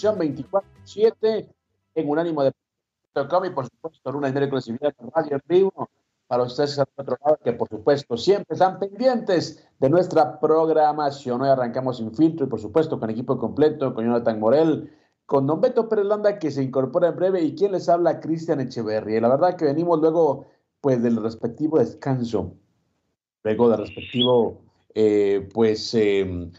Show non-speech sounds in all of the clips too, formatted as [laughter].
Nación 24-7 en Unánimo de y por supuesto una exclusividad de Radio en para ustedes al otro lado que por supuesto siempre están pendientes de nuestra programación. Hoy arrancamos sin filtro y por supuesto con equipo completo, con Jonathan Morel, con Don Beto Perelanda que se incorpora en breve y quien les habla, Cristian Echeverry. La verdad que venimos luego pues del respectivo descanso, luego del respectivo eh, pues eh,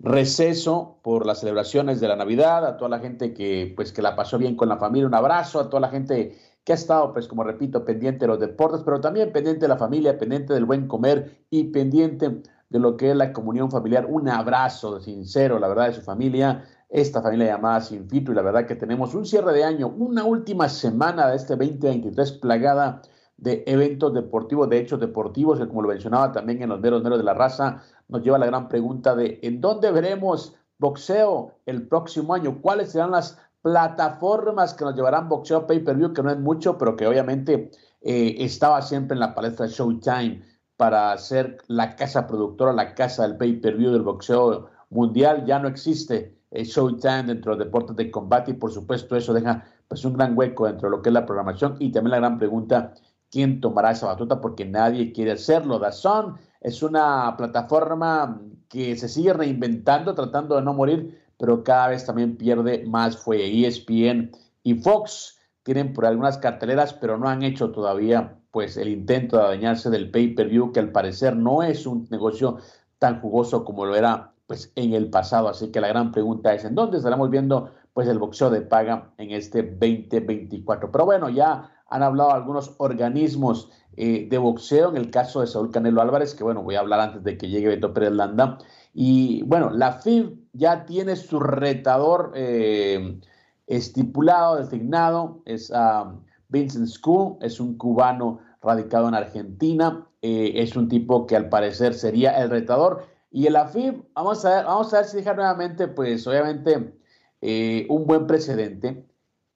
receso por las celebraciones de la Navidad, a toda la gente que pues que la pasó bien con la familia, un abrazo a toda la gente que ha estado pues como repito pendiente de los deportes, pero también pendiente de la familia, pendiente del buen comer y pendiente de lo que es la comunión familiar, un abrazo sincero, la verdad, de su familia, esta familia llamada Sin Filtro y la verdad que tenemos un cierre de año, una última semana de este 2023 plagada de eventos deportivos, de hechos deportivos, que como lo mencionaba también en los meros meros de la raza, nos lleva a la gran pregunta de ¿en dónde veremos boxeo el próximo año? ¿Cuáles serán las plataformas que nos llevarán boxeo pay-per-view? Que no es mucho, pero que obviamente eh, estaba siempre en la palestra Showtime para ser la casa productora, la casa del pay-per-view del boxeo mundial. Ya no existe eh, Showtime dentro de los deportes de combate y por supuesto eso deja pues un gran hueco dentro de lo que es la programación y también la gran pregunta quién tomará esa batuta porque nadie quiere hacerlo. Dazón es una plataforma que se sigue reinventando, tratando de no morir, pero cada vez también pierde más fue ESPN y Fox tienen por algunas carteleras, pero no han hecho todavía pues el intento de adueñarse del pay-per-view, que al parecer no es un negocio tan jugoso como lo era pues en el pasado. Así que la gran pregunta es, ¿en dónde estaremos viendo pues el boxeo de paga en este 2024? Pero bueno, ya han hablado algunos organismos eh, de boxeo, en el caso de Saúl Canelo Álvarez, que bueno, voy a hablar antes de que llegue Beto Pérez Landa. Y bueno, la FIB ya tiene su retador eh, estipulado, designado, es um, Vincent School, es un cubano radicado en Argentina, eh, es un tipo que al parecer sería el retador. Y el AFIB, vamos a ver, vamos a ver si deja nuevamente, pues obviamente, un buen precedente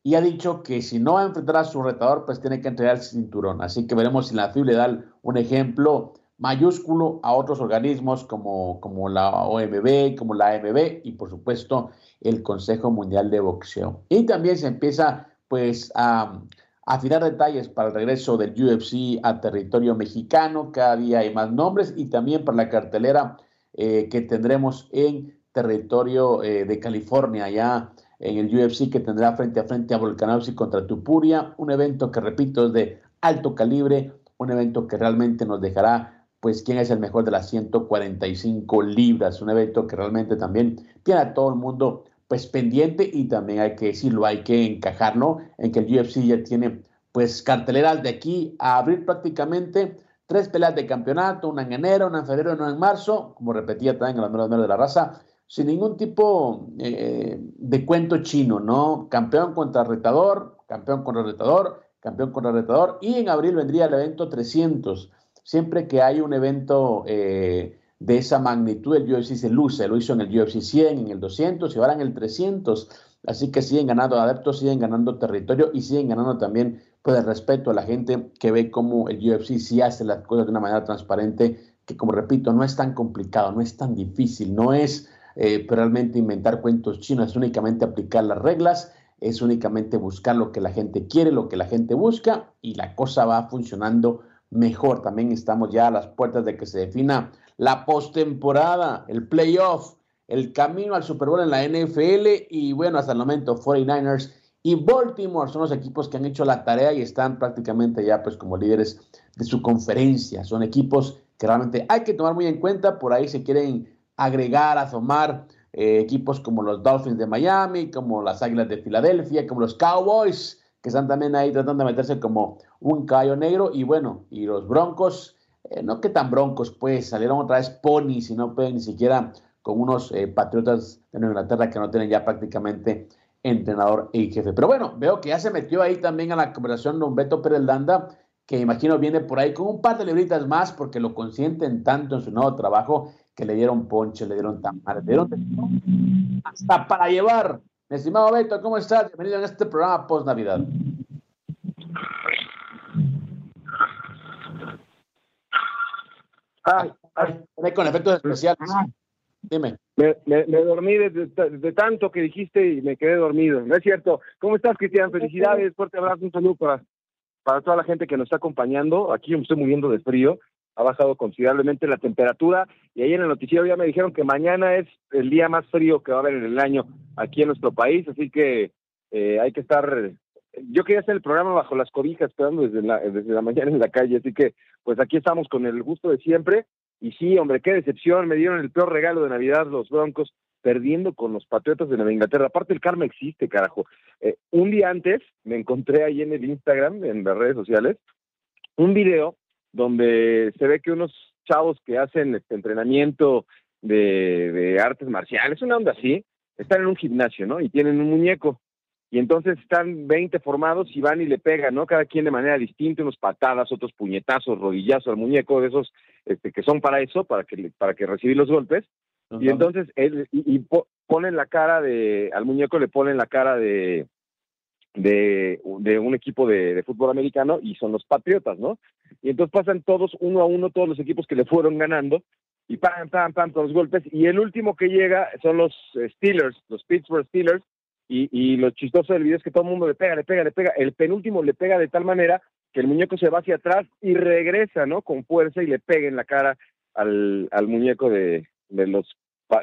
y ha dicho que si no va a enfrentar a su retador, pues tiene que entregar el cinturón. Así que veremos si la FIB le da un ejemplo mayúsculo a otros organismos como, como la OMB, como la AMB y por supuesto el Consejo Mundial de Boxeo. Y también se empieza pues a, afinar detalles para el regreso del UFC a territorio mexicano. Cada día hay más nombres y también para la cartelera eh, que tendremos en territorio eh, de California, ya en el UFC que tendrá frente a frente a Volkanovski contra Tupuria, un evento que repito es de alto calibre, un evento que realmente nos dejará pues quién es el mejor de las 145 libras, un evento que realmente también tiene a todo el mundo pues pendiente y también hay que decirlo, hay que encajarlo en que el UFC ya tiene pues carteleras de aquí a abril prácticamente, tres peleas de campeonato, una en enero, una en febrero, una en marzo, como repetía también en los números de la raza, sin ningún tipo eh, de cuento chino, ¿no? Campeón contra retador, campeón contra retador, campeón contra retador, y en abril vendría el evento 300. Siempre que hay un evento eh, de esa magnitud, el UFC se luce, lo hizo en el UFC 100, en el 200 y ahora en el 300. Así que siguen ganando adeptos, siguen ganando territorio y siguen ganando también pues, el respeto a la gente que ve cómo el UFC sí hace las cosas de una manera transparente, que como repito, no es tan complicado, no es tan difícil, no es eh, realmente inventar cuentos chinos, es únicamente aplicar las reglas, es únicamente buscar lo que la gente quiere, lo que la gente busca y la cosa va funcionando mejor. También estamos ya a las puertas de que se defina la postemporada, el playoff el camino al Super Bowl en la NFL y bueno, hasta el momento 49ers y Baltimore son los equipos que han hecho la tarea y están prácticamente ya pues como líderes de su conferencia. Son equipos que realmente hay que tomar muy en cuenta, por ahí se quieren agregar, asomar eh, equipos como los Dolphins de Miami, como las Águilas de Filadelfia, como los Cowboys, que están también ahí tratando de meterse como un caballo negro y bueno, y los Broncos, eh, no que tan Broncos, pues salieron otra vez Pony, si no pueden ni siquiera con unos eh, Patriotas de Nueva Inglaterra que no tienen ya prácticamente entrenador y jefe. Pero bueno, veo que ya se metió ahí también a la conversación don Beto Pérez Landa, que imagino viene por ahí con un par de libritas más porque lo consienten tanto en su nuevo trabajo que le dieron ponche, le dieron tamar, le dieron hasta para llevar. Mi estimado Beto, ¿cómo estás? Bienvenido a este programa post Navidad. Ay, ay, con efectos especiales. Dime. Me, dormí de, tanto que dijiste y me quedé dormido. ¿No es cierto? ¿Cómo estás, Cristian? Felicidades, fuerte abrazo, un saludo para, para toda la gente que nos está acompañando. Aquí yo me estoy muriendo de frío. Ha bajado considerablemente la temperatura y ahí en el noticiero ya me dijeron que mañana es el día más frío que va a haber en el año aquí en nuestro país, así que eh, hay que estar yo quería hacer el programa bajo las cobijas, esperando desde la, desde la mañana en la calle, así que pues aquí estamos con el gusto de siempre y sí, hombre, qué decepción, me dieron el peor regalo de Navidad los Broncos, perdiendo con los Patriotas de Nueva Inglaterra. Aparte el karma existe, carajo. Eh, un día antes me encontré ahí en el Instagram, en las redes sociales, un video donde se ve que unos chavos que hacen este entrenamiento de, de artes marciales, una onda así, están en un gimnasio, ¿no? Y tienen un muñeco y entonces están 20 formados y van y le pegan, ¿no? Cada quien de manera distinta, unos patadas, otros puñetazos, rodillazos al muñeco, de esos este, que son para eso, para que para que recibir los golpes. Y entonces él y, ponen la cara de al muñeco le ponen la cara de de, de un equipo de, fútbol americano y son los Patriotas, ¿no? Y entonces pasan todos uno a uno todos los equipos que le fueron ganando y pam pam pam todos los golpes y el último que llega son los Steelers, los Pittsburgh Steelers y, y lo chistoso del video es que todo el mundo le pega, le pega, le pega. El penúltimo le pega de tal manera que el muñeco se va hacia atrás y regresa, ¿no? Con fuerza y le pega en la cara al, al muñeco de, de, los,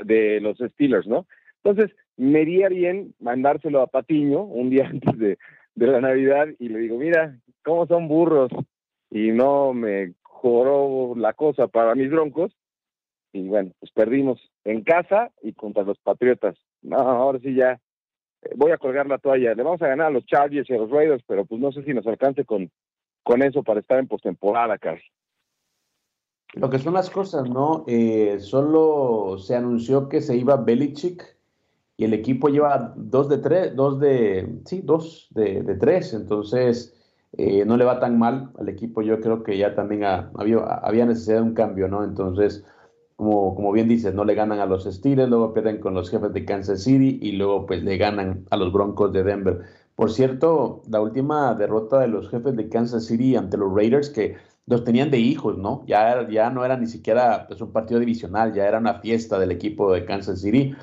de los Steelers, ¿no? Entonces, me iría bien mandárselo a Patiño un día [laughs] antes de, de la Navidad y le digo, mira, cómo son burros. Y no me joró la cosa para mis broncos. Y bueno, pues perdimos en casa y contra los Patriotas. No, ahora sí ya voy a colgar la toalla. Le vamos a ganar a los Chargers y a los Raiders, pero pues no sé si nos alcance con, con eso para estar en postemporada, casi. Lo que son las cosas, ¿no? Eh, solo se anunció que se iba Belichick y el equipo lleva dos de tres, dos de, sí, dos de, tres, entonces eh, no le va tan mal al equipo. Yo creo que ya también había, había necesidad de un cambio, ¿no? Entonces, como, bien dices, no le ganan a los Steelers, luego pierden con los jefes de Kansas City y luego pues le ganan a los Broncos de Denver. Por cierto, la última derrota de los jefes de Kansas City ante los Raiders, que los tenían de hijos, ¿no? Ya, ya no era ni siquiera pues, un partido divisional, ya era una fiesta del equipo de Kansas City.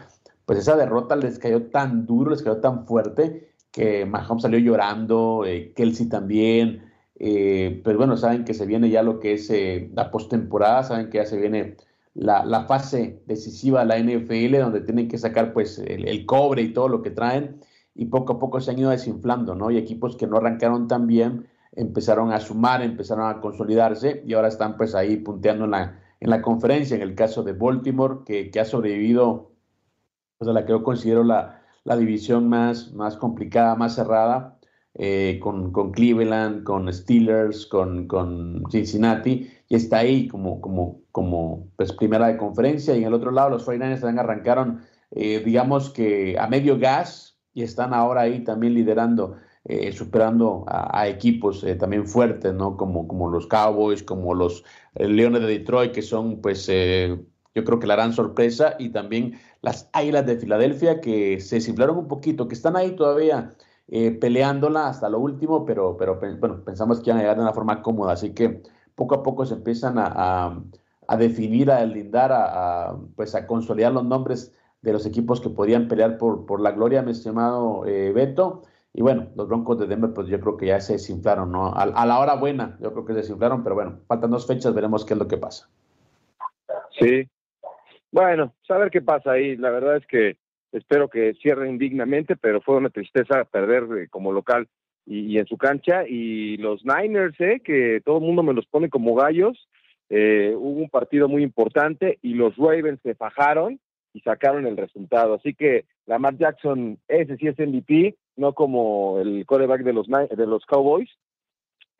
Pues esa derrota les cayó tan duro, les cayó tan fuerte, que Mahomes salió llorando, eh, Kelsey también. Eh, pero bueno, saben que se viene ya lo que es eh, la postemporada, saben que ya se viene la, fase decisiva de la NFL, donde tienen que sacar pues el, cobre y todo lo que traen, y poco a poco se han ido desinflando, ¿no? Y equipos que no arrancaron tan bien empezaron a sumar, empezaron a consolidarse y ahora están pues ahí punteando en la, en la conferencia, en el caso de Baltimore, que, que ha sobrevivido, pues a la que yo considero la, la división más, más complicada, más cerrada, eh, con, con, Cleveland, con Steelers, con, con, Cincinnati, y está ahí como, como, como pues, primera de conferencia. Y en el otro lado, los 49ers también arrancaron, eh, digamos que a medio gas, y están ahora ahí también liderando, eh, superando a, equipos también fuertes, ¿no? Como, como los Cowboys, como los Leones de Detroit, que son, pues, yo creo que la gran sorpresa, y también las Águilas de Filadelfia, que se desinflaron un poquito, que están ahí todavía eh, peleándola hasta lo último, pero, pero bueno, pensamos que iban a llegar de una forma cómoda, así que poco a poco se empiezan a, a, definir, a lindar, a, pues a consolidar los nombres de los equipos que podían pelear por, por la gloria, mi estimado eh, Beto. Y bueno, los Broncos de Denver, pues yo creo que ya se desinflaron, ¿no? A, a, la hora buena, yo creo que se desinflaron, pero bueno, faltan dos fechas, veremos qué es lo que pasa. Sí, Bueno, saber pues, qué pasa ahí. La verdad es que espero que cierren dignamente, pero fue una tristeza perder eh, como local y, en su cancha. Y los Niners, eh, que todo el mundo me los pone como gallos, eh, hubo un partido muy importante y los Ravens se fajaron y sacaron el resultado. Así que la Matt Jackson, ese sí es MVP, no como el quarterback de los, de los Cowboys.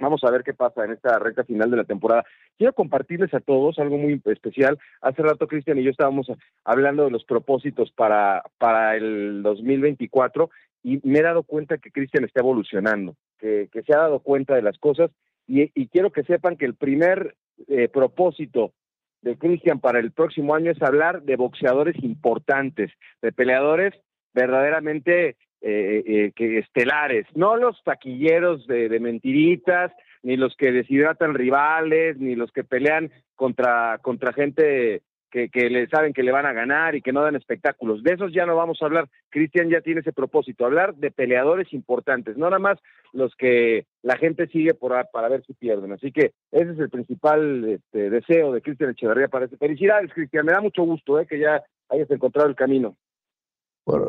Vamos a ver qué pasa en esta recta final de la temporada. Quiero compartirles a todos algo muy especial. Hace rato Cristian y yo estábamos hablando de los propósitos para, para el 2024 y me he dado cuenta que Cristian está evolucionando, que, que, se ha dado cuenta de las cosas y, y quiero que sepan que el primer eh, propósito de Cristian para el próximo año es hablar de boxeadores importantes, de peleadores verdaderamente eh, eh, que estelares, no los taquilleros de, de, mentiritas, ni los que deshidratan rivales, ni los que pelean contra, contra gente que, que, le saben que le van a ganar y que no dan espectáculos. De esos ya no vamos a hablar. Cristian ya tiene ese propósito, hablar de peleadores importantes, no nada más los que la gente sigue por, para ver si pierden. Así que ese es el principal este, deseo de Cristian Echeverría para este. Felicidades, Cristian. Me da mucho gusto eh, que ya hayas encontrado el camino.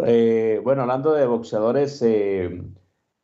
Eh, bueno, hablando de boxeadores eh,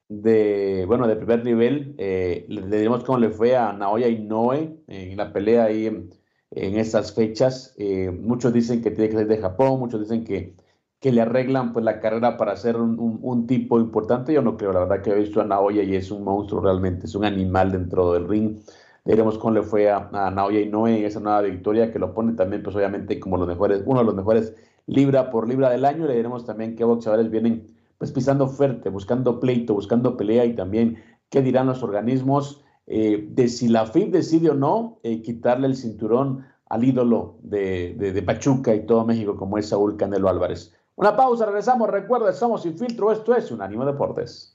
de, bueno, de primer nivel, eh, le diremos cómo le fue a Naoya Inoue en la pelea ahí en en estas fechas. Eh, muchos dicen que tiene que ser de Japón, muchos dicen que, que le arreglan pues, la carrera para ser un, un, tipo importante. Yo no creo, la verdad que he visto a Naoya y es un monstruo realmente, es un animal dentro del ring. Veremos cómo le fue a, a Naoya Inoue en esa nueva victoria que lo pone también, pues obviamente, como los mejores, uno de los mejores libra por libra del año. Le diremos también qué boxeadores vienen pues pisando fuerte, buscando pleito, buscando pelea y también qué dirán los organismos eh, de si la FIB decide o no eh, quitarle el cinturón al ídolo de, de, de, Pachuca y todo México como es Saúl Canelo Álvarez. Una pausa, regresamos. Recuerda, somos sin filtro. Esto es Unánimo Deportes.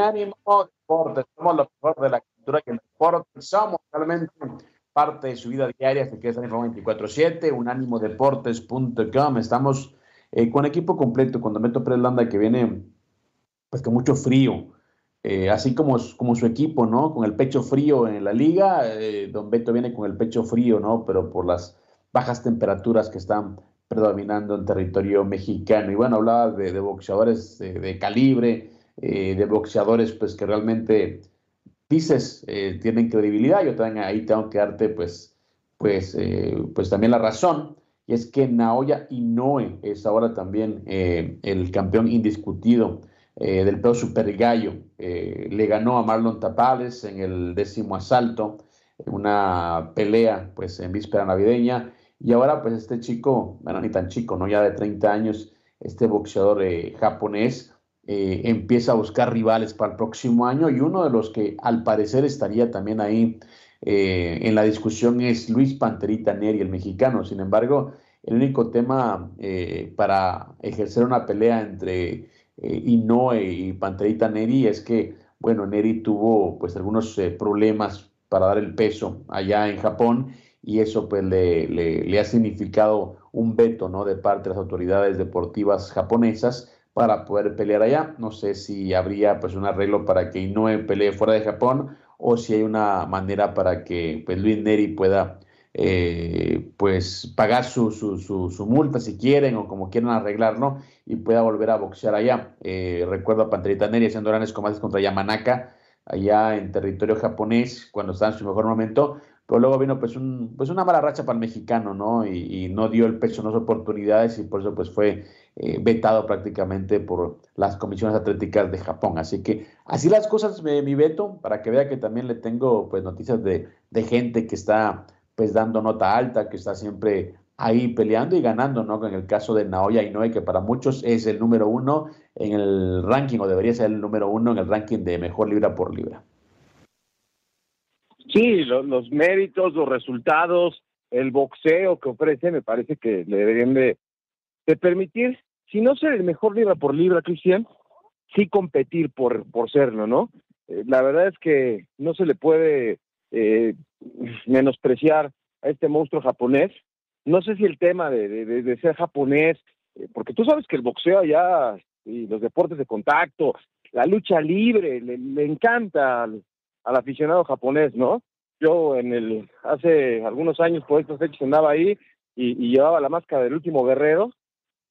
Unánimo Deportes, somos lo mejor de la cultura que el deporte, somos realmente parte de su vida diaria, se queda en 24-7, unánimodeportes.com, estamos eh, con equipo completo, con Don Beto Landa que viene pues con mucho frío, eh, así como, como su equipo, ¿no? Con el pecho frío en la liga, eh, Don Beto viene con el pecho frío, ¿no? Pero por las bajas temperaturas que están predominando en territorio mexicano. Y bueno, hablaba de, de boxeadores de calibre, eh, de boxeadores pues que realmente dices eh, tienen credibilidad, yo también ahí tengo que darte pues, pues, eh, pues también la razón, y es que Naoya Inoue es ahora también el campeón indiscutido del peso super gallo, le ganó a Marlon Tapales en el décimo asalto, una pelea pues en víspera navideña, y ahora pues este chico, bueno, ni tan chico, ¿no? Ya de 30 años, este boxeador japonés, eh, empieza a buscar rivales para el próximo año y uno de los que al parecer estaría también ahí eh, en la discusión es Luis Panterita Neri, el mexicano. Sin embargo, el único tema eh, para ejercer una pelea entre Inoue y Panterita Neri es que, bueno, Neri tuvo pues algunos problemas para dar el peso allá en Japón y eso pues le, le, le ha significado un veto, ¿no? De parte de las autoridades deportivas japonesas para poder pelear allá. No sé si habría pues un arreglo para que Inoue pelee fuera de Japón o si hay una manera para que pues, Luis Neri pueda eh, pues pagar su, su, su, multa si quieren o como quieran arreglarlo y pueda volver a boxear allá. Eh, recuerdo a Panterita Neri haciendo grandes combates contra Yamanaka allá en territorio japonés cuando estaba en su mejor momento, pero luego vino pues, un, pues una mala racha para el mexicano, ¿no? Y, no dio el pecho las oportunidades y por eso pues fue eh, vetado prácticamente por las comisiones atléticas de Japón. Así que así las cosas, mi Beto, para que vea que también le tengo pues noticias de, de gente que está pues dando nota alta, que está siempre ahí peleando y ganando, ¿no? En el caso de Naoya Inoue, que para muchos es el número uno en el ranking, o debería ser el número uno en el ranking de mejor libra por libra. Sí, los, méritos, los resultados, el boxeo que ofrece, me parece que le deberían de, permitir, si no ser el mejor libra por libra, Cristian, sí competir por, por serlo, ¿no? Eh, la verdad es que no se le puede eh, menospreciar a este monstruo japonés. No sé si el tema de, ser japonés, eh, porque tú sabes que el boxeo allá y los deportes de contacto, la lucha libre, le, encanta al, aficionado japonés, ¿no? Yo en el hace algunos años por estos hechos andaba ahí y, llevaba la máscara del último guerrero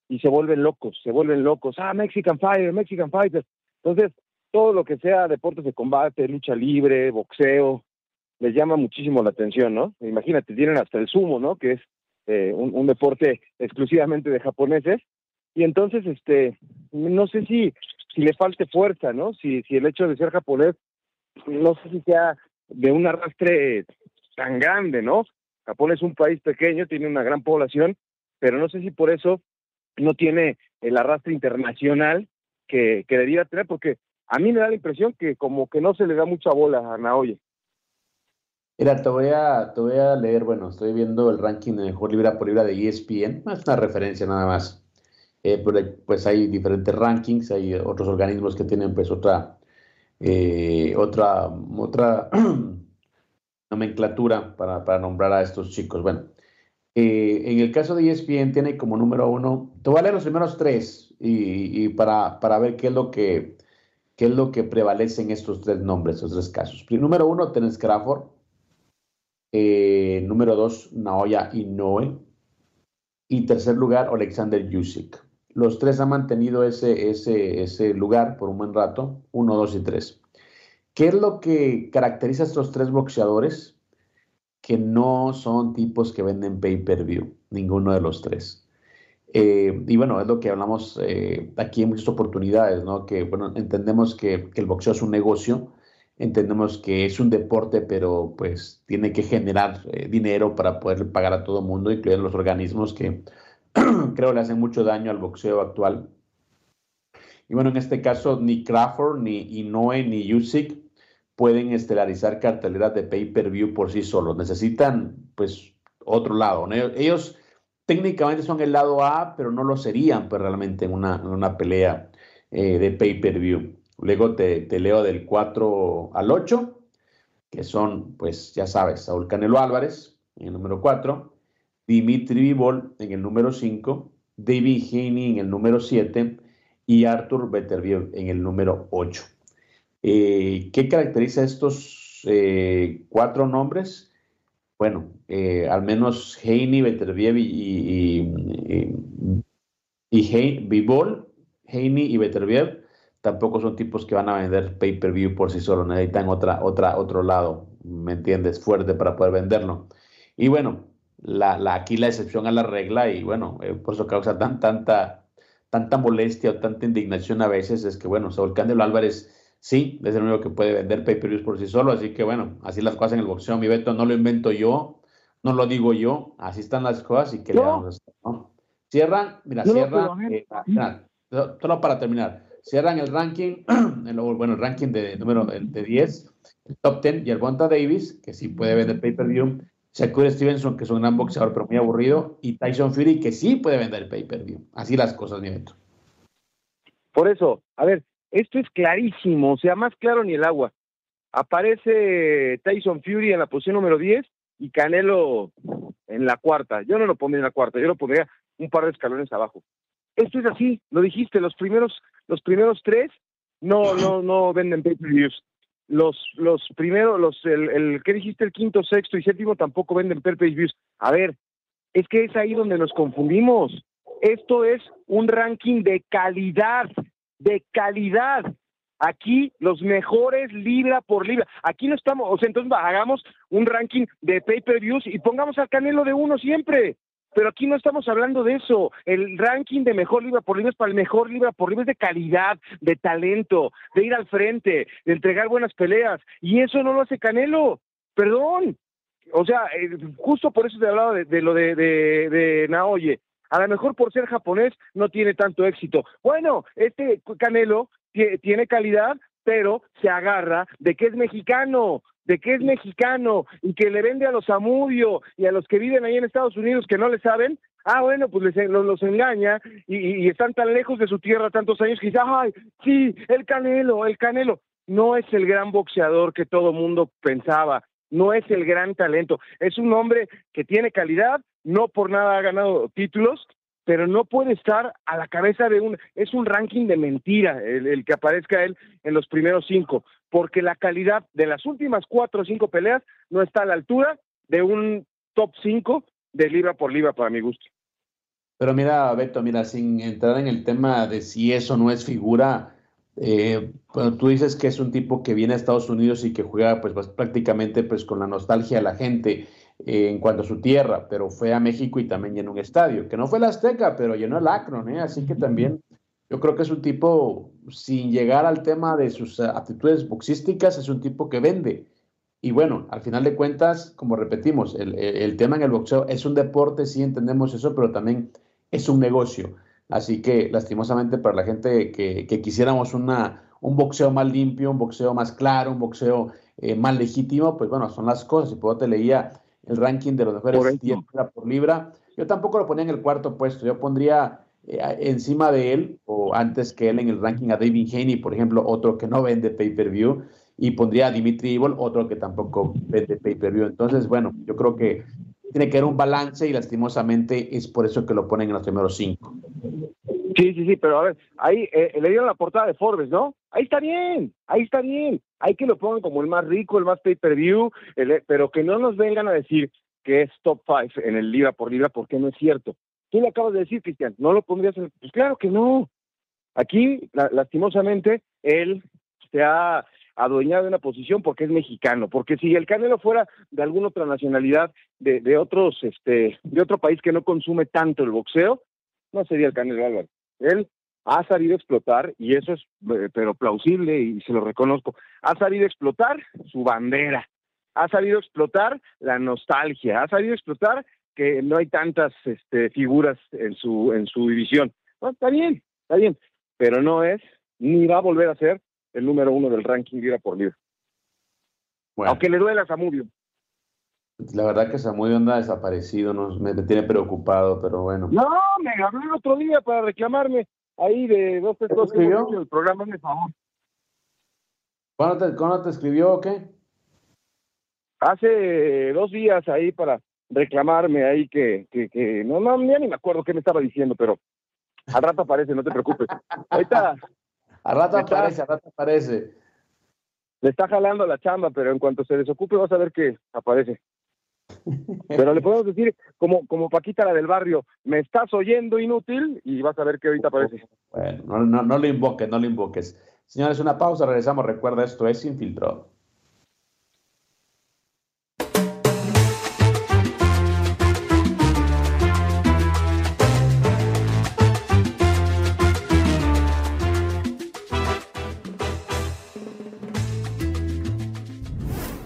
y se vuelven locos, se vuelven locos. Ah, Mexican Fighter, Mexican Fighter. Entonces, todo lo que sea deportes de combate, lucha libre, boxeo, les llama muchísimo la atención, ¿no? Imagínate, tienen hasta el sumo, ¿no? Que es eh, un, deporte exclusivamente de japoneses. Y entonces, este, no sé si, si le falte fuerza, ¿no? Si, si el hecho de ser japonés, no sé si sea de un arrastre tan grande, ¿no? Japón es un país pequeño, tiene una gran población, pero no sé si por eso no tiene el arrastre internacional que, que tener, porque a mí me da la impresión que como que no se le da mucha bola a Naoya. Mira, te voy, a, te voy a leer, bueno, estoy viendo el ranking de mejor libra por libra de ESPN, es una referencia nada más. Eh, pues hay diferentes rankings, hay otros organismos que tienen pues otra, eh, otra, otra [clears throat] nomenclatura para, para, nombrar a estos chicos. Bueno, eh, en el caso de ESPN tiene como número uno, te voy a leer los primeros tres y, para, para, ver qué es lo que qué es lo que prevalece en estos tres nombres, estos tres casos. Número uno, Terence Crawford. Eh, número dos, Naoya Inoue. Y tercer lugar, Alexander Yusik. Los tres han mantenido ese, ese, ese lugar por un buen rato, uno, dos y tres. ¿Qué es lo que caracteriza a estos tres boxeadores? Que no son tipos que venden pay-per-view, ninguno de los tres. Eh, y bueno, es lo que hablamos eh, aquí en muchas oportunidades, ¿no? Que, bueno, entendemos que, que, el boxeo es un negocio, entendemos que es un deporte, pero pues tiene que generar eh, dinero para poder pagar a todo el mundo, incluyendo los organismos que [clears throat] creo le hacen mucho daño al boxeo actual. Y bueno, en este caso, ni Crawford, ni Inoue, ni Usyk pueden estelarizar carteleras de pay-per-view por sí solos. Necesitan, pues, otro lado. Ellos técnicamente son el lado A, pero no lo serían, pues, realmente en una, una pelea eh, de pay-per-view. Luego te, leo del 4 al 8, que son, pues ya sabes, Saúl Canelo Álvarez en el número 4, Dimitri Vivol en el número 5, David Haney en el número 7 y Arthur Beterbiev en el número 8. Eh, ¿Qué caracteriza estos eh, cuatro nombres? Bueno, eh, al menos Haney, Beterbiev y, y, y, Vivol, Haney y Beterbiev tampoco son tipos que van a vender pay-per-view por sí solo, necesitan otra, otra, otro lado, ¿me entiendes? Fuerte para poder venderlo. Y bueno, aquí la excepción a la regla y bueno, por eso causa tan, tanta, tanta molestia o tanta indignación a veces es que bueno, Saúl Candelo Álvarez sí, es el único que puede vender pay-per-views por sí solo, así que bueno, así las cosas en el boxeo, mi Beto, no lo invento yo, no lo digo yo, así están las cosas y que le vamos a hacer, ¿no? Cierran, mira, cierran, eh, solo para terminar, cierran el ranking, [clears throat] el, bueno, el ranking de número de, 10, el top 10, y el Bonta Davis, que sí puede vender pay-per-view, Shakur Stevenson, que es un gran boxeador, pero muy aburrido, y Tyson Fury, que sí puede vender pay-per-view. Así las cosas, mi Por eso, a ver, esto es clarísimo, o sea, más claro ni el agua. Aparece Tyson Fury en la posición número 10 y Canelo en la cuarta. Yo no lo pondría en la cuarta, yo lo pondría un par de escalones abajo. Esto es así, lo dijiste, los primeros, los primeros tres no, no, no venden pay-per-views. los, los primeros, los, el, el, ¿qué dijiste? El quinto, sexto y séptimo tampoco venden per page views. A ver, es que es ahí donde nos confundimos. Esto es un ranking de calidad, de calidad. Aquí los mejores libra por libra. Aquí no estamos, o sea, entonces hagamos un ranking de pay-per-views y pongamos al Canelo de uno siempre. Pero aquí no estamos hablando de eso. El ranking de mejor libra por libra es para el mejor libra por libra, es de calidad, de talento, de ir al frente, de entregar buenas peleas. Y eso no lo hace Canelo. Perdón. O sea, eh, justo por eso te hablaba de, de lo de, de, de Naoye. A lo mejor por ser japonés no tiene tanto éxito. Bueno, este Canelo tiene calidad, pero se agarra de que es mexicano, de que es mexicano y que le vende a los Amudio y a los que viven ahí en Estados Unidos que no le saben, ah, bueno, pues les, los, engaña y, están tan lejos de su tierra tantos años que dicen, ay, sí, el Canelo, el Canelo. No es el gran boxeador que todo mundo pensaba, no es el gran talento, es un hombre que tiene calidad, no por nada ha ganado títulos, pero no puede estar a la cabeza de un, es un ranking de mentira el, que aparezca él en los primeros cinco, porque la calidad de las últimas cuatro o cinco peleas no está a la altura de un top cinco de libra por libra para mi gusto. Pero mira, Beto, mira, sin entrar en el tema de si eso no es figura, eh, tú dices que es un tipo que viene a Estados Unidos y que juega pues, prácticamente pues con la nostalgia de la gente en cuanto a su tierra, pero fue a México y también llenó un estadio, que no fue el Azteca, pero llenó el Akron, ¿eh? así que también yo creo que es un tipo, sin llegar al tema de sus aptitudes boxísticas, es un tipo que vende. Y bueno, al final de cuentas, como repetimos, el, el tema en el boxeo es un deporte, sí entendemos eso, pero también es un negocio. Así que lastimosamente para la gente que, que quisiéramos una, un boxeo más limpio, un boxeo más claro, un boxeo eh, más legítimo, pues bueno, son las cosas. Y por te leía el ranking de los mejores 10 libra por libra. Yo tampoco lo ponía en el cuarto puesto, yo pondría eh, encima de él o antes que él en el ranking a David Haney, por ejemplo, otro que no vende pay-per-view, y pondría a Dimitri Evil, otro que tampoco vende pay-per-view. Entonces, bueno, yo creo que tiene que haber un balance y lastimosamente es por eso que lo ponen en los primeros cinco. Sí, sí, sí, pero a ver, ahí eh, le dieron la portada de Forbes, ¿no? Ahí está bien, ahí está bien. Hay que lo pongan como el más rico, el más pay-per-view, pero que no nos vengan a decir que es top five en el libra por libra, porque no es cierto. Tú lo acabas de decir, Cristian, ¿no lo pondrías en...? Pues claro que no. Aquí, lastimosamente, él se ha adueñado de una posición porque es mexicano, porque si el Canelo fuera de alguna otra nacionalidad, de, de otros, este, de otro país que no consume tanto el boxeo, no sería el Canelo Álvarez. Él ha sabido explotar, y eso es eh, pero plausible y se lo reconozco, ha sabido explotar su bandera, ha sabido explotar la nostalgia, ha sabido explotar que no hay tantas este, figuras en su, en su división. está bien, está bien, pero no es, ni va a volver a ser el número uno del ranking libra por libra. Aunque le duele a Samudio. La verdad que Samudio anda desaparecido, nos, me, tiene preocupado, pero bueno. No, me habló el otro día para reclamarme ahí de dos tres cosas el programa me favor. ¿Cuándo te, ¿Cuándo te escribió o qué? Hace dos días ahí para reclamarme ahí que, que, que no, no, ya ni me acuerdo qué me estaba diciendo, pero al rato aparece, no te preocupes. Ahorita. Al rato aparece, al rato aparece. Le está jalando la chamba, pero en cuanto se desocupe vas a ver que aparece. Pero le podemos decir, como, como Paquita la del barrio, me estás oyendo inútil y vas a ver que ahorita aparece. Bueno, no, no, no lo invoques, no lo invoques. Señores, una pausa, regresamos. Recuerda, esto es Infiltrado.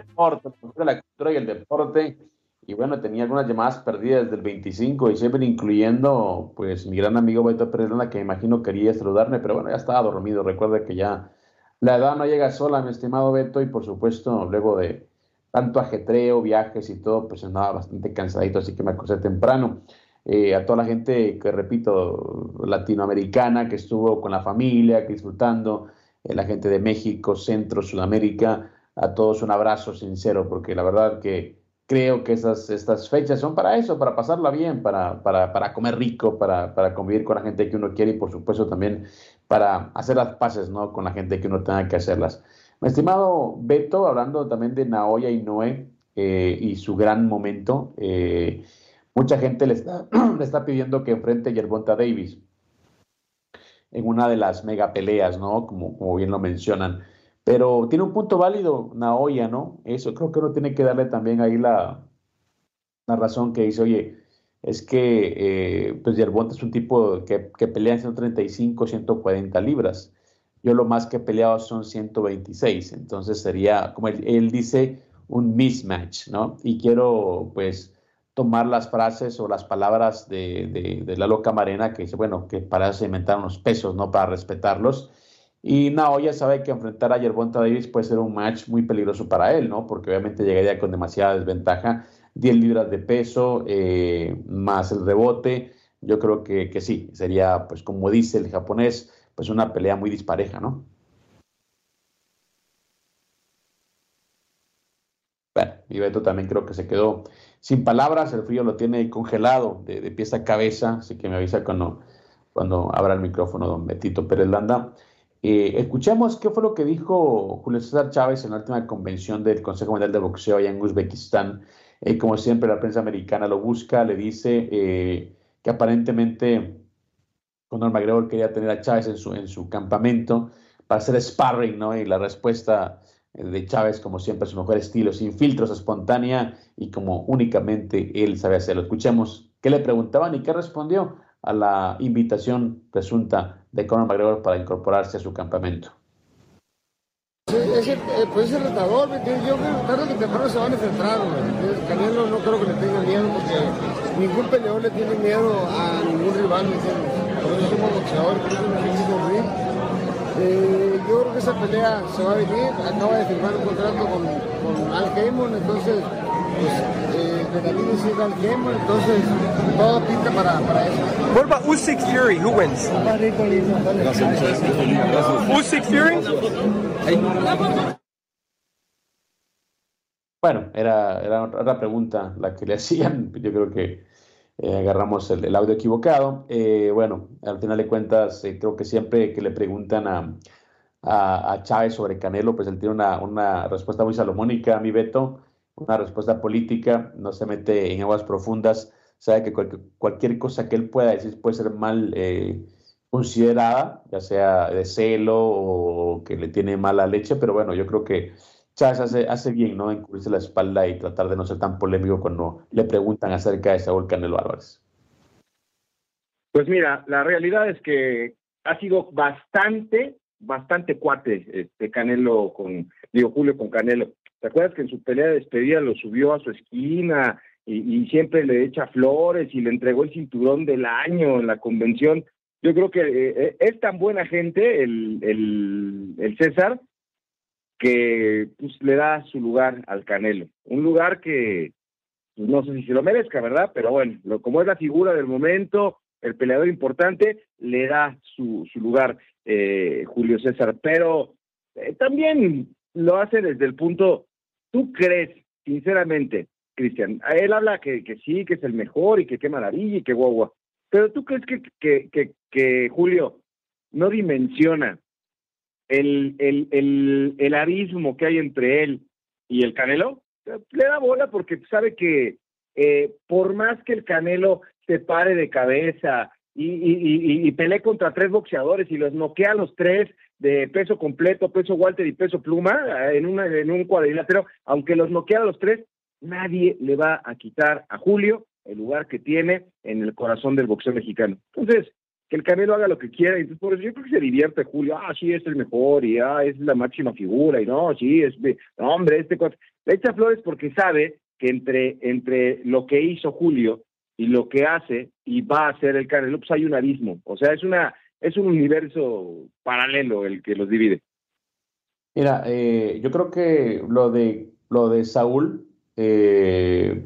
Deporte, la cultura y el deporte. y bueno, tenía algunas llamadas perdidas del 25 y siempre incluyendo pues mi gran amigo Beto Pérez que me imagino quería saludarme, pero bueno, ya estaba dormido. Recuerda que ya la edad no llega sola, mi estimado Beto, y por supuesto, luego de tanto ajetreo, viajes y todo, pues andaba bastante cansadito, así que me acosté temprano. Eh, a toda la gente que, repito, latinoamericana, que estuvo con la familia, que disfrutando, eh, la gente de México, Centro, Sudamérica, a todos un abrazo sincero, porque la verdad que creo que esas, estas fechas son para eso, para pasarla bien, para, para, para comer rico, para, para, convivir con la gente que uno quiere y por supuesto también para hacer las paces ¿no? con la gente que uno tenga que hacerlas. Mi estimado Beto, hablando también de Naoya y Noé eh, y su gran momento, eh, mucha gente le está, [clears throat] le está pidiendo que enfrente Yerbonta Davis en una de las mega peleas, ¿no? Como, como bien lo mencionan. Pero tiene un punto válido Naoya, ¿no? Eso creo que uno tiene que darle también ahí la, la razón que dice, oye, es que eh, pues Yerbonta es un tipo que, que pelea en 135, 140 libras. Yo lo más que he peleado son 126, entonces sería, como él, dice, un mismatch, ¿no? Y quiero, pues, tomar las frases o las palabras de, de, de Lalo Camarena, que dice, bueno, que para eso inventar unos pesos, ¿no? Para respetarlos y Naoya sabe que enfrentar a Yerbonta Davis puede ser un match muy peligroso para él, ¿no? Porque obviamente llegaría con demasiada desventaja, 10 libras de peso, eh, más el rebote. Yo creo que, que, sí, sería, pues como dice el japonés, pues una pelea muy dispareja, ¿no? Bueno, y Beto también creo que se quedó sin palabras, el frío lo tiene congelado de, de pieza a cabeza, así que me avisa cuando, cuando abra el micrófono don Betito Pérez Landa. Eh, escuchemos qué fue lo que dijo Julio César Chávez en la última convención del Consejo Mundial de Boxeo allá en Uzbekistán. Eh, como siempre, la prensa americana lo busca, le dice eh, que aparentemente Conor McGregor quería tener a Chávez en su, en su campamento para hacer sparring, ¿no? Y la respuesta de Chávez, como siempre, su mejor estilo, sin filtros, espontánea y como únicamente él sabe hacerlo. Escuchemos qué le preguntaban y qué respondió a la invitación presunta de Conor McGregor para incorporarse a su campamento. Es, eh, pues es retador, yo creo que tarde que temprano se van a enfrentar, Canelo no creo que le tenga miedo porque ningún peleador le tiene miedo a ningún rival, Por eso somos boxeadores, por eso. Eh, yo creo que esa pelea se va a venir, acaba de firmar un contrato con, con Al Heyman, entonces pues, Al entonces todo pinta para, para eso. What about Usyk Fury? Who wins? Usyk Fury? Bueno, era, era otra pregunta la que le [laughs] hacían. Yo creo que eh, agarramos el, el, audio equivocado. Eh, bueno, al final de cuentas, eh, creo que siempre que le preguntan a, a, a, Chávez sobre Canelo, pues él tiene una, una respuesta muy salomónica, mi Beto, una respuesta política, no se mete en aguas profundas sabe que cualquier, cosa que él pueda decir puede ser mal eh, considerada, ya sea de celo o que le tiene mala leche, pero bueno, yo creo que Chávez hace, hace bien, ¿no? En cubrirse la espalda y tratar de no ser tan polémico cuando le preguntan acerca de Saúl Canelo Álvarez. Pues mira, la realidad es que ha sido bastante, bastante cuate este Canelo con, digo, Julio con Canelo. ¿Te acuerdas que en su pelea de despedida lo subió a su esquina y, siempre le echa flores y le entregó el cinturón del año en la convención. Yo creo que eh, eh, es tan buena gente el, el, César que pues, le da su lugar al Canelo. Un lugar que pues, no sé si se lo merezca, ¿verdad? Pero bueno, como es la figura del momento, el peleador importante, le da su, lugar eh, Julio César. Pero también lo hace desde el punto, ¿tú crees, sinceramente, Cristian. Él habla que, que sí, que es el mejor y que qué maravilla y qué guagua. Pero tú crees que, que, que, que Julio no dimensiona el, el, el, el abismo que hay entre él y el Canelo? Le da bola porque sabe que eh, por más que el Canelo se pare de cabeza y, y, y, y pelee contra tres boxeadores y los noquea a los tres de peso completo, peso Walter y peso pluma en, una, en un cuadrilátero, aunque los noquea a los tres, nadie le va a quitar a Julio el lugar que tiene en el corazón del boxeo mexicano. Entonces, que el Canelo haga lo que quiera, entonces por eso yo creo que se divierte Julio, ah, sí, es el mejor, y ah, es la máxima figura, y no, sí, es, hombre, este le echa flores porque sabe que entre, entre lo que hizo Julio y lo que hace y va a hacer el Canelo, pues hay un abismo. O sea, es una es un universo paralelo el que los divide. Mira, eh, yo creo que lo de lo de Saúl, eh,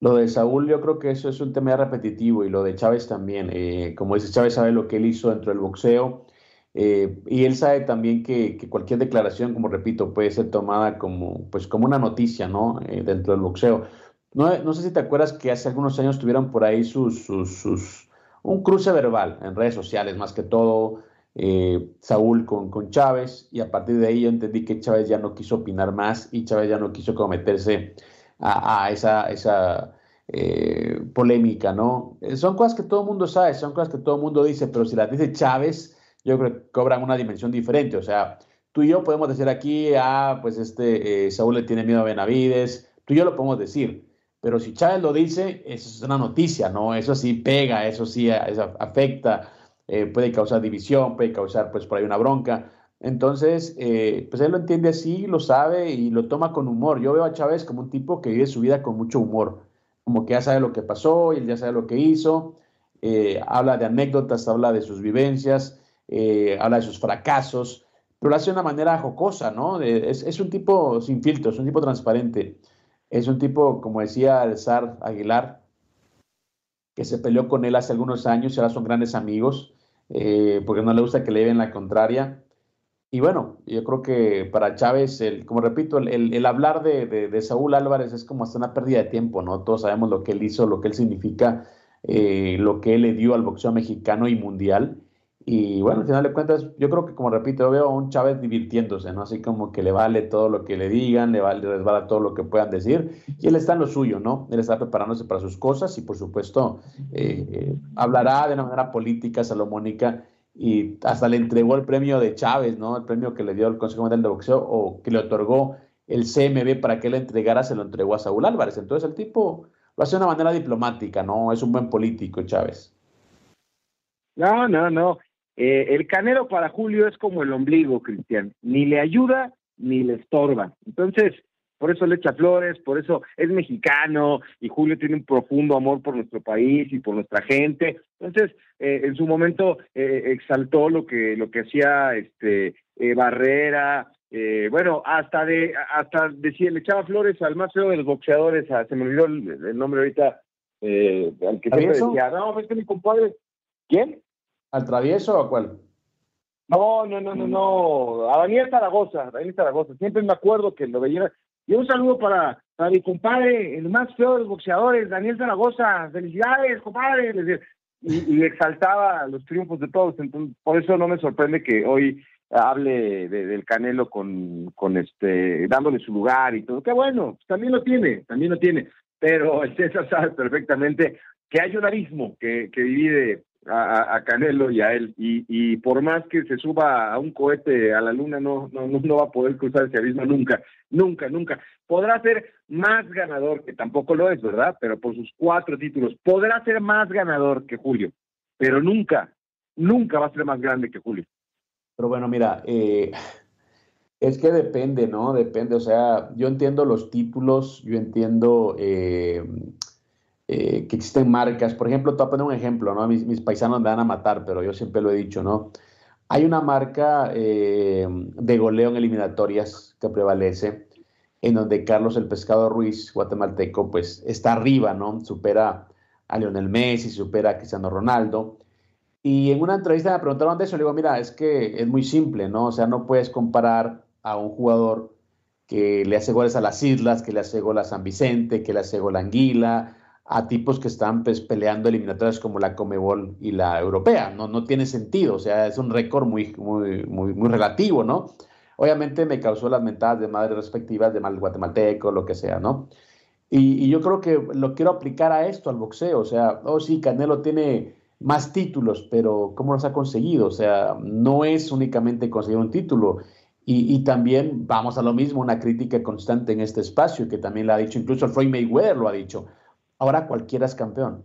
lo de Saúl, yo creo que eso es un tema repetitivo y lo de Chávez también. Eh, como dice Chávez, sabe lo que él hizo dentro del boxeo y él sabe también que, cualquier declaración, como repito, puede ser tomada como, pues, como una noticia, ¿no? dentro del boxeo. No, sé si te acuerdas que hace algunos años tuvieron por ahí sus, sus un cruce verbal en redes sociales, más que todo, eh, Saúl con, con, Chávez, y a partir de ahí yo entendí que Chávez ya no quiso opinar más y Chávez ya no quiso cometerse a, esa, esa eh, polémica, ¿no? Eh, son cosas que todo el mundo sabe, son cosas que todo el mundo dice, pero si las dice Chávez, yo creo que cobran una dimensión diferente, o sea, tú y yo podemos decir aquí, ah, pues este Saúl le tiene miedo a Benavides, tú y yo lo podemos decir, pero si Chávez lo dice, eso es una noticia, ¿no? Eso sí pega, eso sí afecta, eh, puede causar división, puede causar pues por ahí una bronca. Entonces, eh, pues él lo entiende así, lo sabe y lo toma con humor. Yo veo a Chávez como un tipo que vive su vida con mucho humor, como que ya sabe lo que pasó y él ya sabe lo que hizo, eh, habla de anécdotas, habla de sus vivencias, habla de sus fracasos, pero lo hace de una manera jocosa, ¿no? Es, es un tipo sin filtros, un tipo transparente. Es un tipo, como decía el Aguilar, que se peleó con él hace algunos años y ahora son grandes amigos, eh, porque no le gusta que le den la contraria. Y bueno, yo creo que para Chávez, el, como repito, el, hablar de, Saúl Álvarez es como hasta una pérdida de tiempo, ¿no? Todos sabemos lo que él hizo, lo que él significa, eh, lo que él le dio al boxeo mexicano y mundial. Y bueno, al final de cuentas, yo creo que, como repito, yo veo a un Chávez divirtiéndose, ¿no? Así como que le vale todo lo que le digan, le, vale, todo lo que puedan decir, y él está en lo suyo, ¿no? Él está preparándose para sus cosas y, por supuesto, eh, hablará de una manera política, salomónica, y hasta le entregó el premio de Chávez, ¿no? El premio que le dio el Consejo Mundial de Boxeo o que le otorgó el CMB para que le entregara, se lo entregó a Saúl Álvarez. Entonces, el tipo lo hace de una manera diplomática, ¿no? Es un buen político, Chávez. No, no, no. Eh, el canero para Julio es como el ombligo, Cristian, ni le ayuda ni le estorba. Entonces, por eso le echa flores, por eso es mexicano y Julio tiene un profundo amor por nuestro país y por nuestra gente. Entonces, eh, en su momento eh, exaltó lo que lo que hacía este Barrera, bueno, hasta de hasta decía le echaba flores al más feo de los boxeadores, se me olvidó el, nombre ahorita, al que siempre decía, no, es que mi compadre, ¿quién? ¿Al travieso o a cuál? No, no, no, no, no. A Daniel Zaragoza, Daniel Zaragoza. Siempre me acuerdo que lo veía. Y un saludo para, mi compadre, el más feo de los boxeadores, Daniel Zaragoza. Felicidades, compadre. Y, exaltaba los triunfos de todos. Entonces, por eso no me sorprende que hoy hable del Canelo con, con este, dándole su lugar y todo. Qué bueno, también lo tiene, también lo tiene. Pero el [laughs] César sabe perfectamente que hay un abismo que, que divide a, Canelo y a él. Y, y, por más que se suba a un cohete a la luna, no, no, no va a poder cruzar ese abismo nunca, nunca, nunca. Podrá ser más ganador, que tampoco lo es, ¿verdad? Pero por sus cuatro títulos, podrá ser más ganador que Julio, pero nunca, nunca va a ser más grande que Julio. Pero bueno, mira, eh, es que depende, ¿no? Depende, o sea, yo entiendo los títulos, yo entiendo... Eh, eh, que existen marcas. Por ejemplo, te voy a poner un ejemplo, ¿no? Mis, mis, paisanos me van a matar, pero yo siempre lo he dicho, ¿no? Hay una marca eh, de goleo en eliminatorias que prevalece, en donde Carlos el Pescado Ruiz, guatemalteco, pues está arriba, ¿no? Supera a Lionel Messi, supera a Cristiano Ronaldo. Y en una entrevista me preguntaron de eso, le digo, mira, es que es muy simple, ¿no? O sea, no puedes comparar a un jugador que le hace goles a las Islas, que le hace gol a San Vicente, que le hace gol a Anguila, a tipos que están pues, peleando eliminatorias como la Comebol y la Europea. No, no tiene sentido, o sea, es un récord muy, muy, muy, muy relativo, ¿no? Obviamente me causó las mentadas de madres respectivas, de mal guatemalteco, lo que sea, ¿no? Y, yo creo que lo quiero aplicar a esto, al boxeo, o sea, oh sí, Canelo tiene más títulos, pero ¿cómo los ha conseguido? O sea, no es únicamente conseguir un título. Y, y, también vamos a lo mismo, una crítica constante en este espacio, que también la ha dicho, incluso el Floyd Mayweather lo ha dicho ahora cualquiera es campeón.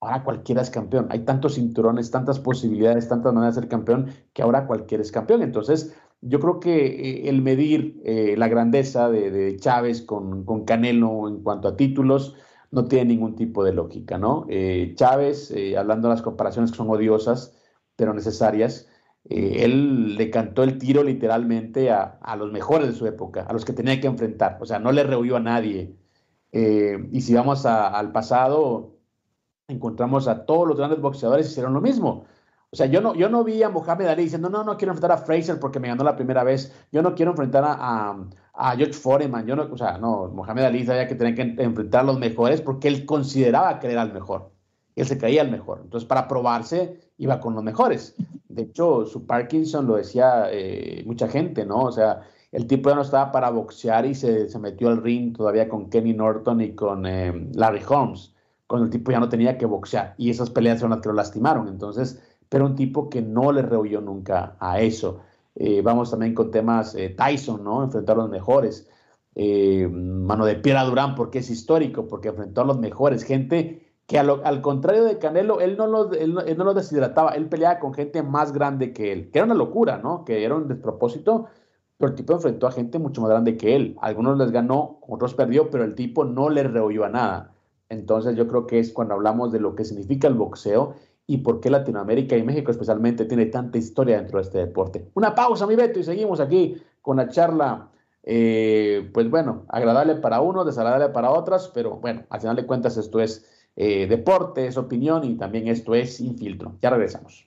Ahora cualquiera es campeón. Hay tantos cinturones, tantas posibilidades, tantas maneras de ser campeón, que ahora cualquiera es campeón. Entonces, yo creo que eh, el medir eh, la grandeza de, Chávez con, Canelo en cuanto a títulos no tiene ningún tipo de lógica, ¿no? Eh, Chávez, hablando de las comparaciones que son odiosas, pero necesarias, él le cantó el tiro literalmente a, los mejores de su época, a los que tenía que enfrentar, o sea, no le rehuyó a nadie. Y si vamos al pasado, encontramos a todos los grandes boxeadores hicieron lo mismo. O sea, yo no, yo no vi a Mohamed Ali diciendo, no, no quiero enfrentar a Fraser porque me ganó la primera vez. Yo no quiero enfrentar a, a, George Foreman. Yo no, o sea, no, Mohamed Ali sabía que tenía que enfrentar a los mejores porque él consideraba que era el mejor. Él se creía el mejor. Entonces, para probarse, iba con los mejores. De hecho, su Parkinson lo decía eh, mucha gente, ¿no? O sea, el tipo ya no estaba para boxear y se, se metió al ring todavía con Kenny Norton y con eh, Larry Holmes, cuando el tipo ya no tenía que boxear. Y esas peleas son las que lo lastimaron. Entonces, pero un tipo que no le rehuyó nunca a eso. Eh, vamos también con temas eh, Tyson, ¿no? Enfrentar a los mejores. Mano de Piedra Durán, porque es histórico, porque enfrentó a los mejores. Gente que al contrario de Canelo, él no, lo, él, no lo deshidrataba, él peleaba con gente más grande que él, que era una locura, ¿no? Que era un despropósito, pero el tipo enfrentó a gente mucho más grande que él. Algunos les ganó, otros perdió, pero el tipo no le rehuyó a nada. Entonces yo creo que es cuando hablamos de lo que significa el boxeo y por qué Latinoamérica y México especialmente tiene tanta historia dentro de este deporte. Una pausa, mi Beto, y seguimos aquí con la charla, eh, pues bueno, agradable para unos, desagradable para otras, pero bueno, al final de cuentas esto es eh, deporte, es opinión y también esto es sin filtro. Ya regresamos.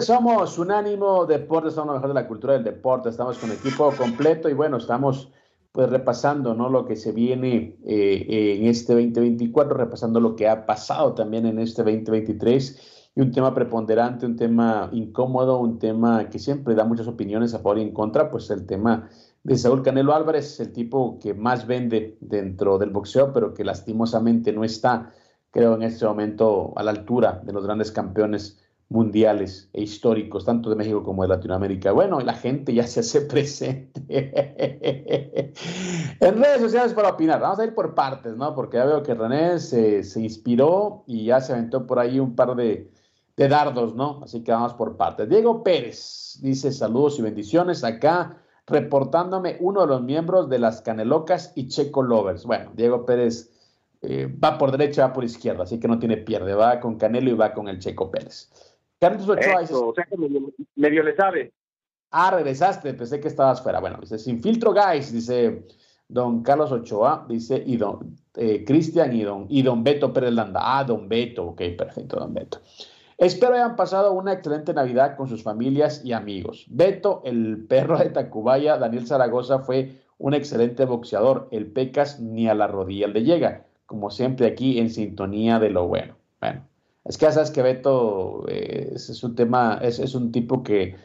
Somos Unánimo Deportes, somos lo mejor de la cultura del deporte, estamos con equipo completo y bueno, estamos pues repasando ¿no? lo que se viene eh, en este 2024, repasando lo que ha pasado también en este 2023 y un tema preponderante, un tema incómodo, un tema que siempre da muchas opiniones a favor y en contra, pues el tema de Saúl Canelo Álvarez, el tipo que más vende dentro del boxeo, pero que lastimosamente no está, creo, en este momento a la altura de los grandes campeones mundiales e históricos, tanto de México como de Latinoamérica. Bueno, la gente ya se hace [laughs] presente en redes sociales para opinar. Vamos a ir por partes, ¿no? Porque ya veo que René se, inspiró y ya se aventó por ahí un par de, de, dardos, ¿no? Así que vamos por partes. Diego Pérez dice saludos y bendiciones acá reportándome uno de los miembros de las Canelocas y Checo Lovers. Bueno, Diego Pérez eh, va por derecha, va por izquierda, así que no tiene pierde, va con Canelo y va con el Checo Pérez. Carlos Ochoa o sea que medio, le sabe. Ah, regresaste, pensé que estabas fuera. Bueno, dice, sin filtro, guys, dice don Carlos Ochoa, dice, y don eh, Cristian y don, y don Beto Pérez Landa. Ah, don Beto, ok, perfecto, don Beto. Espero hayan pasado una excelente Navidad con sus familias y amigos. Beto, el perro de Tacubaya, Daniel Zaragoza fue un excelente boxeador. El Pecas ni a la rodilla le llega. Como siempre aquí en sintonía de lo bueno. Bueno, es que ya sabes que Beto eh, es, un tema, es, es un tipo que,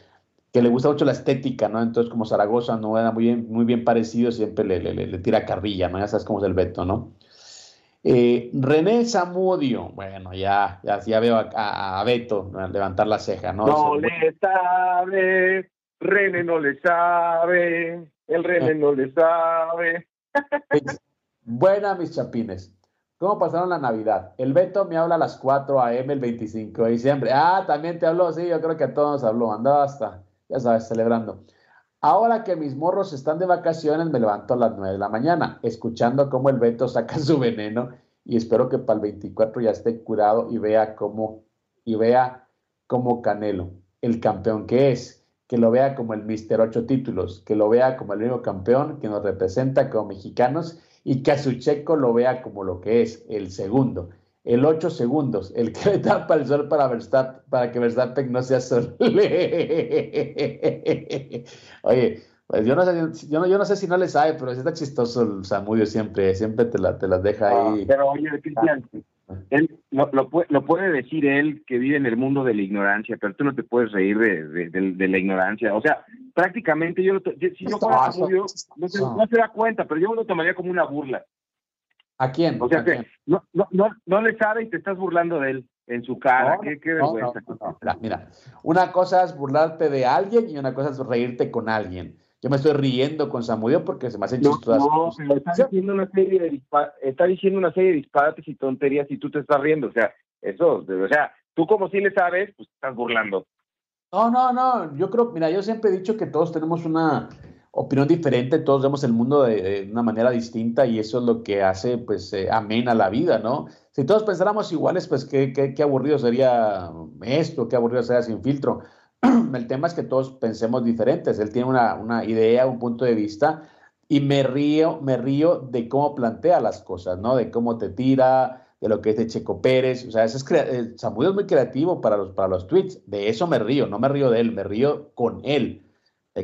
que, le gusta mucho la estética, ¿no? Entonces, como Zaragoza no era muy bien, muy bien parecido, siempre le, le, le tira carrilla, ¿no? Ya sabes cómo es el Beto, ¿no? Eh, René Zamudio, bueno, ya, ya, ya veo a, a, Beto levantar la ceja, ¿no? No le sabe, René no le sabe, el René no le sabe. Buena, mis chapines. ¿Cómo pasaron la Navidad? El Beto me habla a las 4 a.m. el 25 de diciembre. Ah, también te habló, sí, yo creo que a todos nos habló. Andaba hasta, ya sabes, celebrando. Ahora que mis morros están de vacaciones, me levanto a las 9 de la mañana, escuchando cómo el Beto saca su veneno y espero que para el 24 ya esté curado y vea cómo, y vea cómo Canelo, el campeón que es, que lo vea como el Mister 8 títulos, que lo vea como el único campeón que nos representa como mexicanos y que a su checo lo vea como lo que es, el segundo, el 8 segundos, el que [laughs] le tapa el sol para, Verstappen, para que Verstappen no sea sol. [laughs] Oye, pues yo no, sé, yo, no, yo no sé si no le sabe, pero está chistoso el Samudio siempre, siempre te, la, te las deja ah, ahí. pero oye, Cristian. Él, lo, lo, lo, puede decir él que vive en el mundo de la ignorancia, pero tú no te puedes reír de, de, de, la ignorancia. O sea, prácticamente yo, si yo fuera no se, no se da cuenta, pero yo lo tomaría como una burla. ¿A quién? O sea que no, no, no, no le sabe y te estás burlando de él en su cara. qué, qué vergüenza. Mira, mira, una cosa es burlarte de alguien y una cosa es reírte con alguien. Yo me estoy riendo con Samudio porque se me hacen chistoso. No, no está diciendo una serie de está diciendo una serie de disparates y tonterías y tú te estás riendo. O sea, eso, o sea, tú como si le sabes, pues estás burlando. No, no, no. Yo creo, mira, yo siempre he dicho que todos tenemos una opinión diferente, todos vemos el mundo de, una manera distinta y eso es lo que hace, pues, eh, amena la vida, ¿no? Si todos pensáramos iguales, pues, qué, qué, qué aburrido sería esto, qué aburrido sería sin filtro. [clears throat] el tema es que todos pensemos diferentes. Él tiene una, una, idea, un punto de vista y me río, me río de cómo plantea las cosas, ¿no? De cómo te tira, de lo que es de Checo Pérez. O sea, ese es eh, Samuel es muy creativo para los, para los tweets. De eso me río, no me río de él, me río con él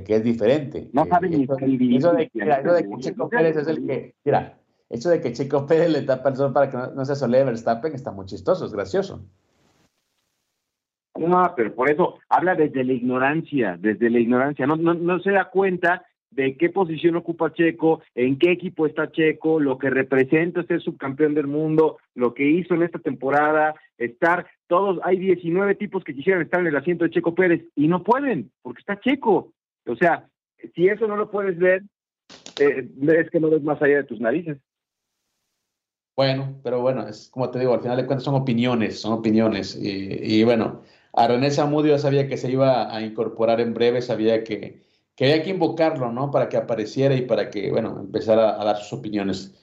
que es diferente. No sabe ni eso, eso, de, eso de que Checo Pérez es el que, mira, eso de que Checo Pérez le tapa el sol para que no, se sole Verstappen está muy chistoso, es gracioso. No, pero por eso habla desde la ignorancia, desde la ignorancia, no, no, no se da cuenta de qué posición ocupa Checo, en qué equipo está Checo, lo que representa ser subcampeón del mundo, lo que hizo en esta temporada, estar todos, hay 19 tipos que quisieran estar en el asiento de Checo Pérez y no pueden, porque está Checo. O sea, si eso no lo puedes ver, eh, es que no ves más allá de tus narices. Bueno, pero bueno, es como te digo, al final de cuentas son opiniones, son opiniones. Y, bueno, a René Zamudio sabía que se iba a incorporar en breve, sabía que, que había que invocarlo, ¿no? Para que apareciera y para que, bueno, empezara a, dar sus opiniones.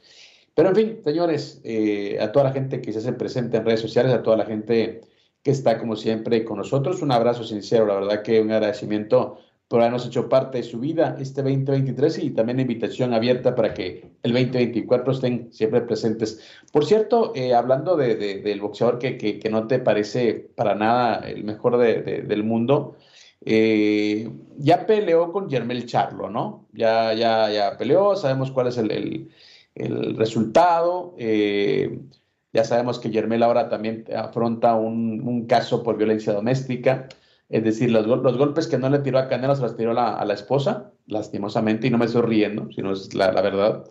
Pero en fin, señores, eh, a toda la gente que se hace presente en redes sociales, a toda la gente que está como siempre con nosotros, un abrazo sincero, la verdad que un agradecimiento por habernos hecho parte de su vida este 2023 y también invitación abierta para que el 2024 estén siempre presentes. Por cierto, eh, hablando de, del boxeador que, que, no te parece para nada el mejor del mundo, eh, ya peleó con Germel Charlo, ¿no? Ya, ya, ya peleó, sabemos cuál es el, el, el resultado. Eh, ya sabemos que Germel ahora también afronta un, un caso por violencia doméstica. Es decir, los, golpes que no le tiró a Canelo se los tiró a la esposa, lastimosamente, y no me estoy riendo, sino es la, la verdad.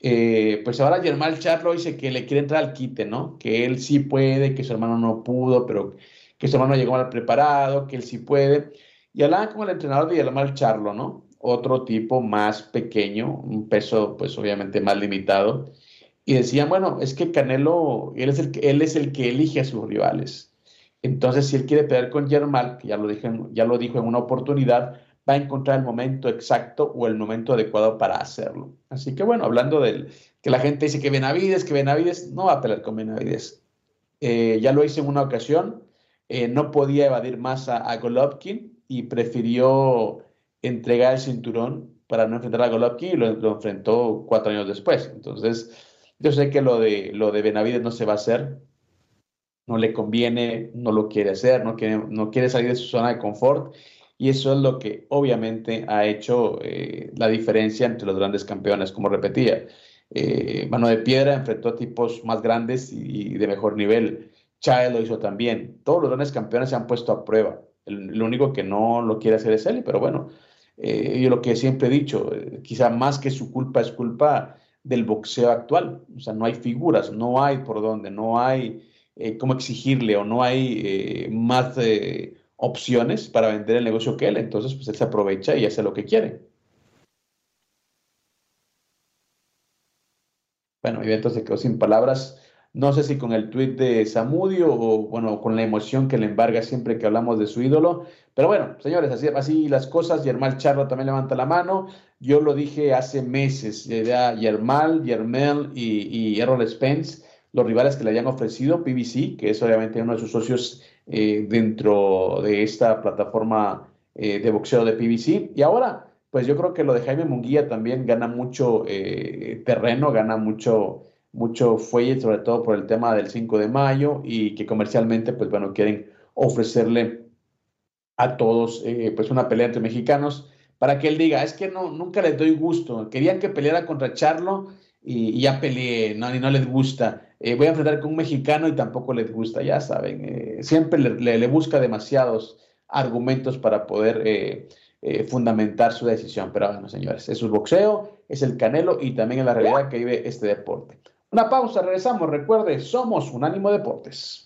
Eh, pues ahora Germán Charlo dice que le quiere entrar al quite, ¿no? Que él sí puede, que su hermano no pudo, pero que su hermano llegó mal preparado, que él sí puede. Y hablaban como el entrenador de Germán Charlo, ¿no? Otro tipo más pequeño, un peso pues obviamente más limitado. Y decían, bueno, es que Canelo, él es el él es el que elige a sus rivales. Entonces, si él quiere pelear con Germán, que ya lo, dije, ya lo dijo en una oportunidad, va a encontrar el momento exacto o el momento adecuado para hacerlo. Así que bueno, hablando del que la gente dice que Benavides, que Benavides no va a pelear con Benavides. Eh, ya lo hice en una ocasión, eh, no podía evadir más a, Golovkin y prefirió entregar el cinturón para no enfrentar a Golovkin y lo, lo, enfrentó cuatro años después. Entonces, yo sé que lo de, lo de Benavides no se va a hacer, no le conviene, no lo quiere hacer, no quiere, no quiere salir de su zona de confort. Y eso es lo que obviamente ha hecho eh, la diferencia entre los grandes campeones, como repetía. Eh, Mano de Piedra enfrentó a tipos más grandes y, de mejor nivel. Chávez lo hizo también. Todos los grandes campeones se han puesto a prueba. El, único que no lo quiere hacer es él, pero bueno, eh, yo lo que siempre he dicho, quizá más que su culpa es culpa del boxeo actual. O sea, no hay figuras, no hay por dónde, no hay eh, cómo exigirle o no hay eh, más eh, opciones para vender el negocio que él, entonces pues él se aprovecha y hace lo que quiere. Bueno, y entonces quedó sin palabras. No sé si con el tuit de Samudio o bueno, con la emoción que le embarga siempre que hablamos de su ídolo. Pero bueno, señores, así, así las cosas. Yermal Charlo también levanta la mano. Yo lo dije hace meses. Ya Yermal, Yermel y, y Errol Spence los rivales que le hayan ofrecido, PBC, que es obviamente uno de sus socios eh, dentro de esta plataforma eh, de boxeo de PBC. Y ahora, pues yo creo que lo de Jaime Munguía también gana mucho eh, terreno, gana mucho mucho fuelle, sobre todo por el tema del 5 de mayo y que comercialmente, pues bueno, quieren ofrecerle a todos pues una pelea entre mexicanos para que él diga, es que no, nunca les doy gusto, querían que peleara contra Charlo y, ya peleé, no, y no les gusta. Eh, voy a enfrentar con un mexicano y tampoco les gusta, ya saben, eh, siempre le, busca demasiados argumentos para poder fundamentar su decisión. Pero bueno, señores, es su boxeo, es el canelo y también es la realidad que vive este deporte. Una pausa, regresamos. Recuerde, somos Unánimo Deportes.